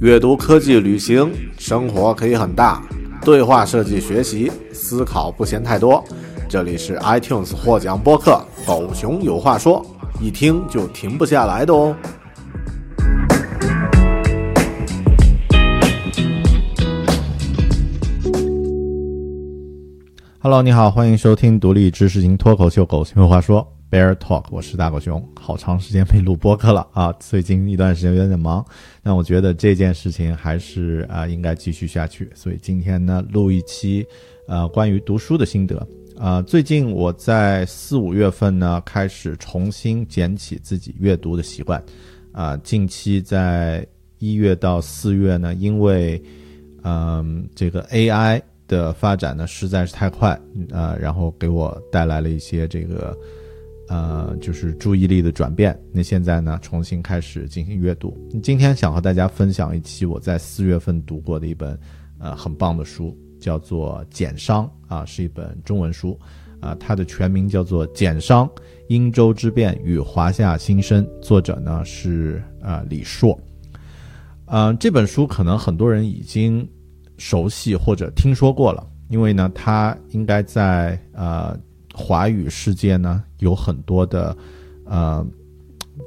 阅读、科技、旅行，生活可以很大。对话设计、学习、思考不嫌太多。这里是 iTunes 获奖播客《狗熊有话说》，一听就停不下来的哦。Hello，你好，欢迎收听独立知识型脱口秀《狗熊有话说》。Bear Talk，我是大狗熊，好长时间没录播客了啊！最近一段时间有点忙，但我觉得这件事情还是啊应该继续下去，所以今天呢录一期，呃关于读书的心得啊。最近我在四五月份呢开始重新捡起自己阅读的习惯啊。近期在一月到四月呢，因为嗯这个 AI 的发展呢实在是太快啊，然后给我带来了一些这个。呃，就是注意力的转变。那现在呢，重新开始进行阅读。今天想和大家分享一期我在四月份读过的一本，呃，很棒的书，叫做《简商》啊，是一本中文书，啊，它的全名叫做《简商：殷周之变与华夏新生》，作者呢是啊李硕。嗯，这本书可能很多人已经熟悉或者听说过了，因为呢，它应该在呃。华语世界呢，有很多的，呃，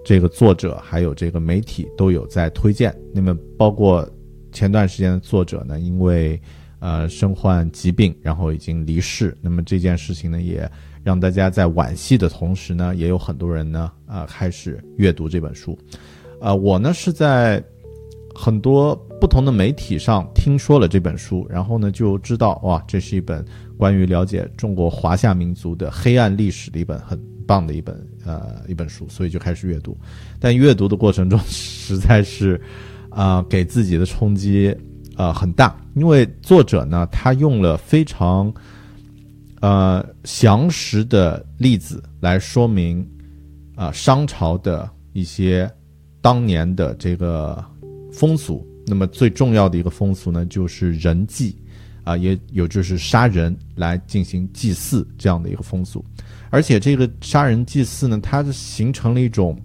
这个作者还有这个媒体都有在推荐。那么，包括前段时间的作者呢，因为呃身患疾病，然后已经离世。那么这件事情呢，也让大家在惋惜的同时呢，也有很多人呢，啊，开始阅读这本书。呃，我呢是在很多不同的媒体上听说了这本书，然后呢就知道哇，这是一本。关于了解中国华夏民族的黑暗历史的一本很棒的一本呃一本书，所以就开始阅读。但阅读的过程中实在是，啊，给自己的冲击啊很大，因为作者呢他用了非常呃详实的例子来说明啊商朝的一些当年的这个风俗。那么最重要的一个风俗呢，就是人祭。啊，也有就是杀人来进行祭祀这样的一个风俗，而且这个杀人祭祀呢，它是形成了一种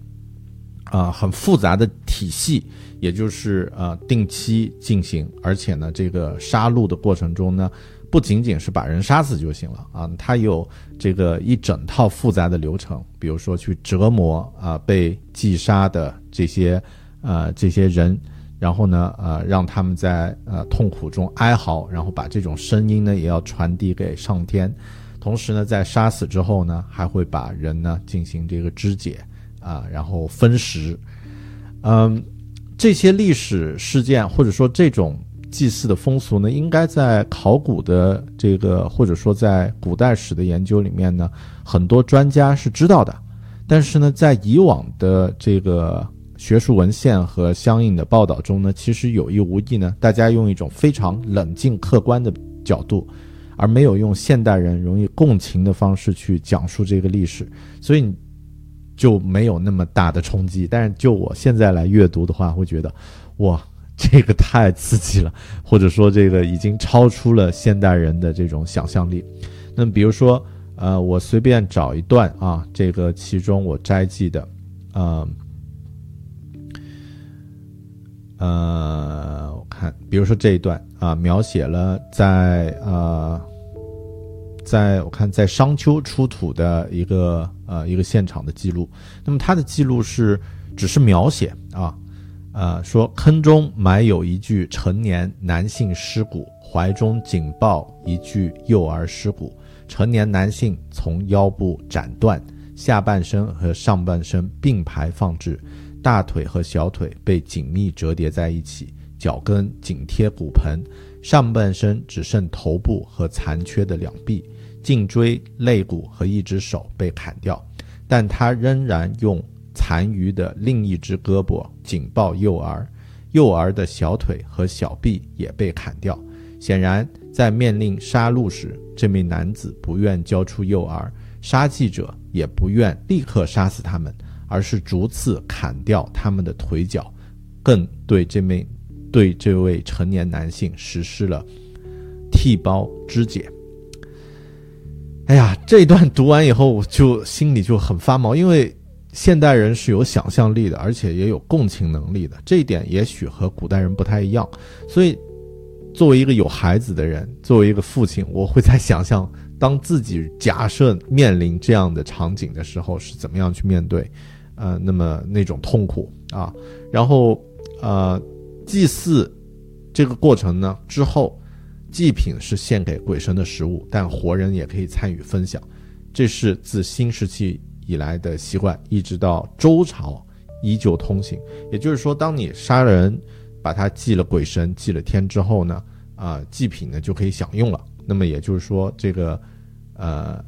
啊很复杂的体系，也就是呃定期进行，而且呢，这个杀戮的过程中呢，不仅仅是把人杀死就行了啊，它有这个一整套复杂的流程，比如说去折磨啊被祭杀的这些呃这些人。然后呢，呃，让他们在呃痛苦中哀嚎，然后把这种声音呢也要传递给上天。同时呢，在杀死之后呢，还会把人呢进行这个肢解啊，然后分食。嗯，这些历史事件或者说这种祭祀的风俗呢，应该在考古的这个或者说在古代史的研究里面呢，很多专家是知道的。但是呢，在以往的这个。学术文献和相应的报道中呢，其实有意无意呢，大家用一种非常冷静客观的角度，而没有用现代人容易共情的方式去讲述这个历史，所以就没有那么大的冲击。但是就我现在来阅读的话，会觉得，哇，这个太刺激了，或者说这个已经超出了现代人的这种想象力。那么比如说，呃，我随便找一段啊，这个其中我摘记的，嗯。呃，呃我看，比如说这一段啊，描写了在呃，在我看在商丘出土的一个呃一个现场的记录。那么它的记录是只是描写啊，呃，说坑中埋有一具成年男性尸骨，怀中紧抱一具幼儿尸骨，成年男性从腰部斩断，下半身和上半身并排放置。大腿和小腿被紧密折叠在一起，脚跟紧贴骨盆，上半身只剩头部和残缺的两臂，颈椎、肋骨和一只手被砍掉，但他仍然用残余的另一只胳膊紧抱幼儿，幼儿的小腿和小臂也被砍掉。显然，在面临杀戮时，这名男子不愿交出幼儿，杀记者也不愿立刻杀死他们。而是逐次砍掉他们的腿脚，更对这名对这位成年男性实施了剃包肢解。哎呀，这一段读完以后，我就心里就很发毛，因为现代人是有想象力的，而且也有共情能力的，这一点也许和古代人不太一样。所以，作为一个有孩子的人，作为一个父亲，我会在想象，当自己假设面临这样的场景的时候，是怎么样去面对，呃，那么那种痛苦啊。然后，呃，祭祀这个过程呢之后，祭品是献给鬼神的食物，但活人也可以参与分享。这是自新石器。以来的习惯，一直到周朝依旧通行。也就是说，当你杀人，把它祭了鬼神、祭了天之后呢，啊，祭品呢就可以享用了。那么也就是说，这个，呃，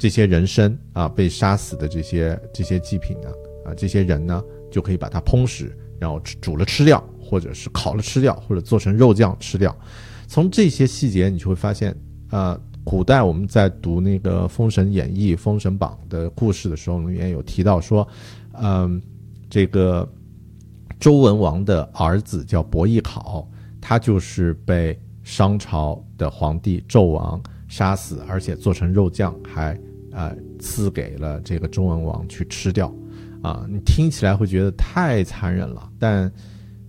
这些人参啊，被杀死的这些这些祭品呢，啊，这些人呢，就可以把它烹食，然后煮了吃掉，或者是烤了吃掉，或者做成肉酱吃掉。从这些细节，你就会发现，啊。古代我们在读那个《封神演义》《封神榜》的故事的时候，里面有提到说，嗯，这个周文王的儿子叫伯邑考，他就是被商朝的皇帝纣王杀死，而且做成肉酱，还啊赐给了这个周文王去吃掉。啊，你听起来会觉得太残忍了，但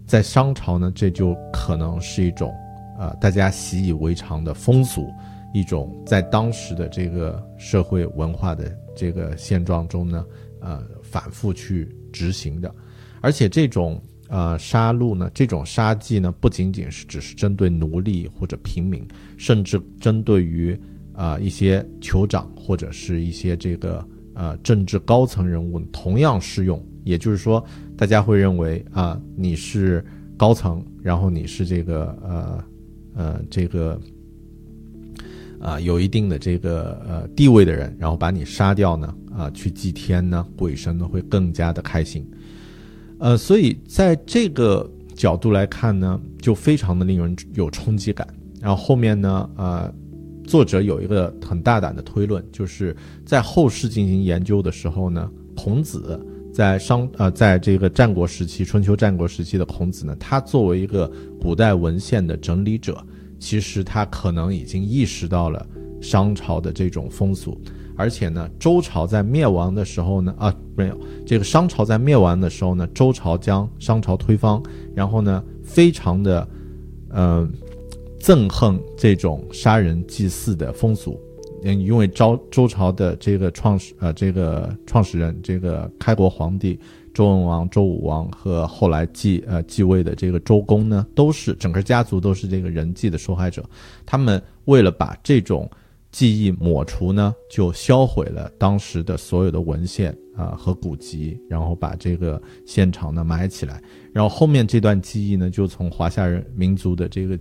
在商朝呢，这就可能是一种啊大家习以为常的风俗。一种在当时的这个社会文化的这个现状中呢，呃，反复去执行的，而且这种呃杀戮呢，这种杀技呢，不仅仅是只是针对奴隶或者平民，甚至针对于啊一些酋长或者是一些这个呃政治高层人物同样适用。也就是说，大家会认为啊你是高层，然后你是这个呃呃这个。啊，有一定的这个呃地位的人，然后把你杀掉呢，啊，去祭天呢，鬼神呢会更加的开心，呃，所以在这个角度来看呢，就非常的令人有冲击感。然后后面呢，呃，作者有一个很大胆的推论，就是在后世进行研究的时候呢，孔子在商呃，在这个战国时期，春秋战国时期的孔子呢，他作为一个古代文献的整理者。其实他可能已经意识到了商朝的这种风俗，而且呢，周朝在灭亡的时候呢，啊，没有这个商朝在灭亡的时候呢，周朝将商朝推翻，然后呢，非常的，嗯，憎恨这种杀人祭祀的风俗，嗯，因为周周朝的这个创始呃这个创始人这个开国皇帝。周文王、周武王和后来继呃继位的这个周公呢，都是整个家族都是这个人祭的受害者。他们为了把这种记忆抹除呢，就销毁了当时的所有的文献啊和古籍，然后把这个现场呢埋起来。然后后面这段记忆呢，就从华夏人民族的这个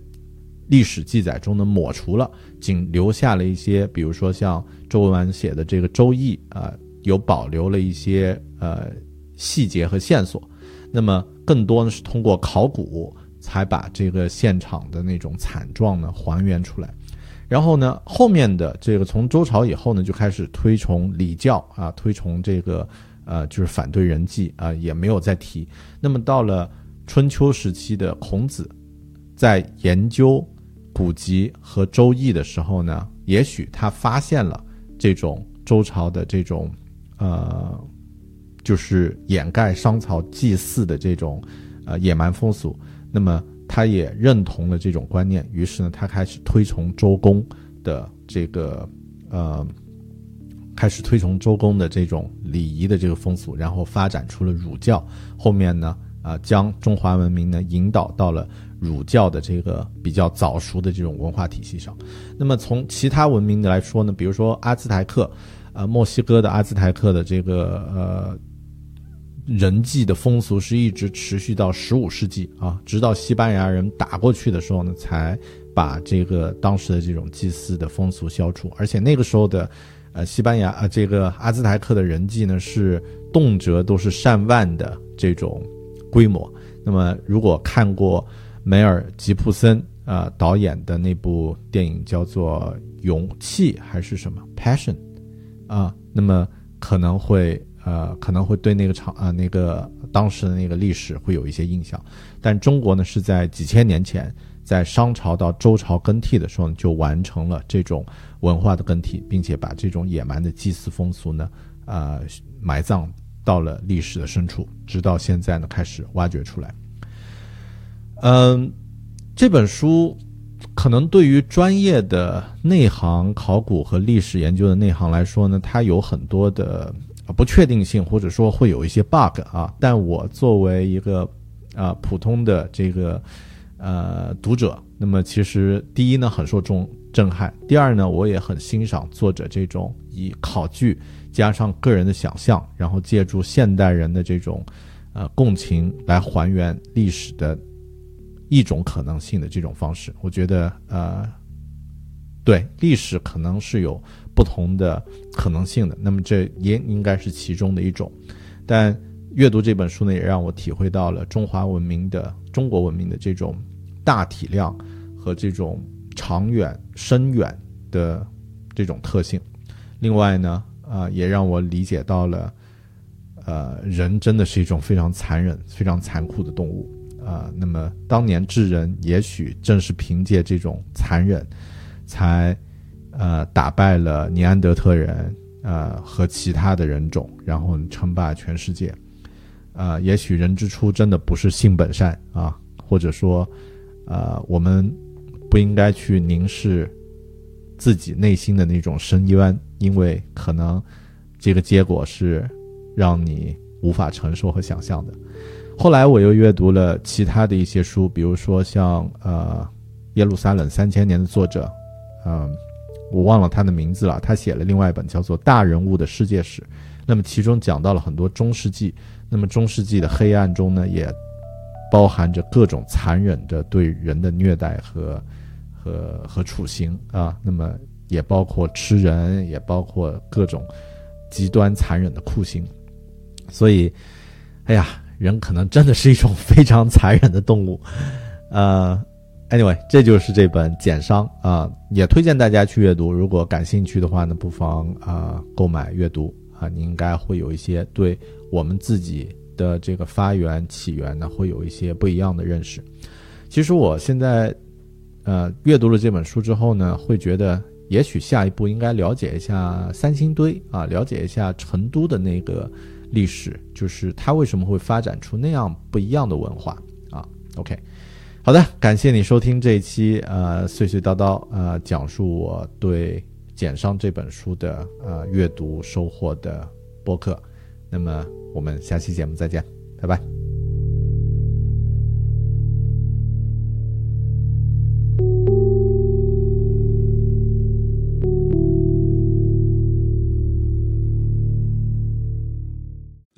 历史记载中呢抹除了，仅留下了一些，比如说像周文王写的这个《周易》啊，有保留了一些呃。细节和线索，那么更多呢是通过考古才把这个现场的那种惨状呢还原出来。然后呢，后面的这个从周朝以后呢，就开始推崇礼教啊，推崇这个呃，就是反对人祭啊，也没有再提。那么到了春秋时期的孔子，在研究古籍和周易的时候呢，也许他发现了这种周朝的这种呃。就是掩盖商朝祭祀的这种，呃野蛮风俗，那么他也认同了这种观念，于是呢，他开始推崇周公的这个，呃，开始推崇周公的这种礼仪的这个风俗，然后发展出了儒教，后面呢，啊，将中华文明呢引导到了儒教的这个比较早熟的这种文化体系上。那么从其他文明的来说呢，比如说阿兹台克，呃，墨西哥的阿兹台克的这个，呃。人祭的风俗是一直持续到十五世纪啊，直到西班牙人打过去的时候呢，才把这个当时的这种祭祀的风俗消除。而且那个时候的，呃，西班牙啊，这个阿兹台克的人祭呢，是动辄都是上万的这种规模。那么，如果看过梅尔吉普森啊导演的那部电影叫做《勇气》还是什么《Passion》啊，那么可能会。呃，可能会对那个场啊，那个当时的那个历史会有一些印象，但中国呢是在几千年前，在商朝到周朝更替的时候就完成了这种文化的更替，并且把这种野蛮的祭祀风俗呢，呃，埋葬到了历史的深处，直到现在呢开始挖掘出来。嗯，这本书可能对于专业的内行考古和历史研究的内行来说呢，它有很多的不确定性，或者说会有一些 bug 啊。但我作为一个啊普通的这个呃读者，那么其实第一呢很受重震撼，第二呢我也很欣赏作者这种以考据加上个人的想象，然后借助现代人的这种呃共情来还原历史的。一种可能性的这种方式，我觉得呃，对历史可能是有不同的可能性的，那么这也应该是其中的一种。但阅读这本书呢，也让我体会到了中华文明的中国文明的这种大体量和这种长远深远的这种特性。另外呢，啊，也让我理解到了，呃，人真的是一种非常残忍、非常残酷的动物。啊，那么当年智人也许正是凭借这种残忍，才呃打败了尼安德特人，呃和其他的人种，然后称霸全世界。啊，也许人之初真的不是性本善啊，或者说，呃，我们不应该去凝视自己内心的那种深渊，因为可能这个结果是让你无法承受和想象的。后来我又阅读了其他的一些书，比如说像呃《耶路撒冷三千年》的作者，嗯，我忘了他的名字了。他写了另外一本叫做《大人物的世界史》，那么其中讲到了很多中世纪。那么中世纪的黑暗中呢，也包含着各种残忍的对人的虐待和和和处刑啊。那么也包括吃人，也包括各种极端残忍的酷刑。所以，哎呀。人可能真的是一种非常残忍的动物，呃，anyway，这就是这本《简伤》啊，也推荐大家去阅读。如果感兴趣的话呢，不妨啊购买阅读啊，你应该会有一些对我们自己的这个发源起源呢，会有一些不一样的认识。其实我现在呃阅读了这本书之后呢，会觉得也许下一步应该了解一下三星堆啊，了解一下成都的那个。历史就是它为什么会发展出那样不一样的文化啊？OK，好的，感谢你收听这一期呃碎碎叨叨呃讲述我对《简商》这本书的呃阅读收获的播客。那么我们下期节目再见，拜拜。